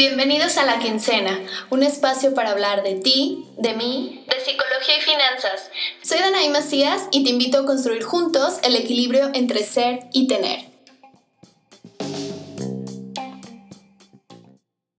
Bienvenidos a La Quincena, un espacio para hablar de ti, de mí, de psicología y finanzas. Soy Danaí Macías y te invito a construir juntos el equilibrio entre ser y tener.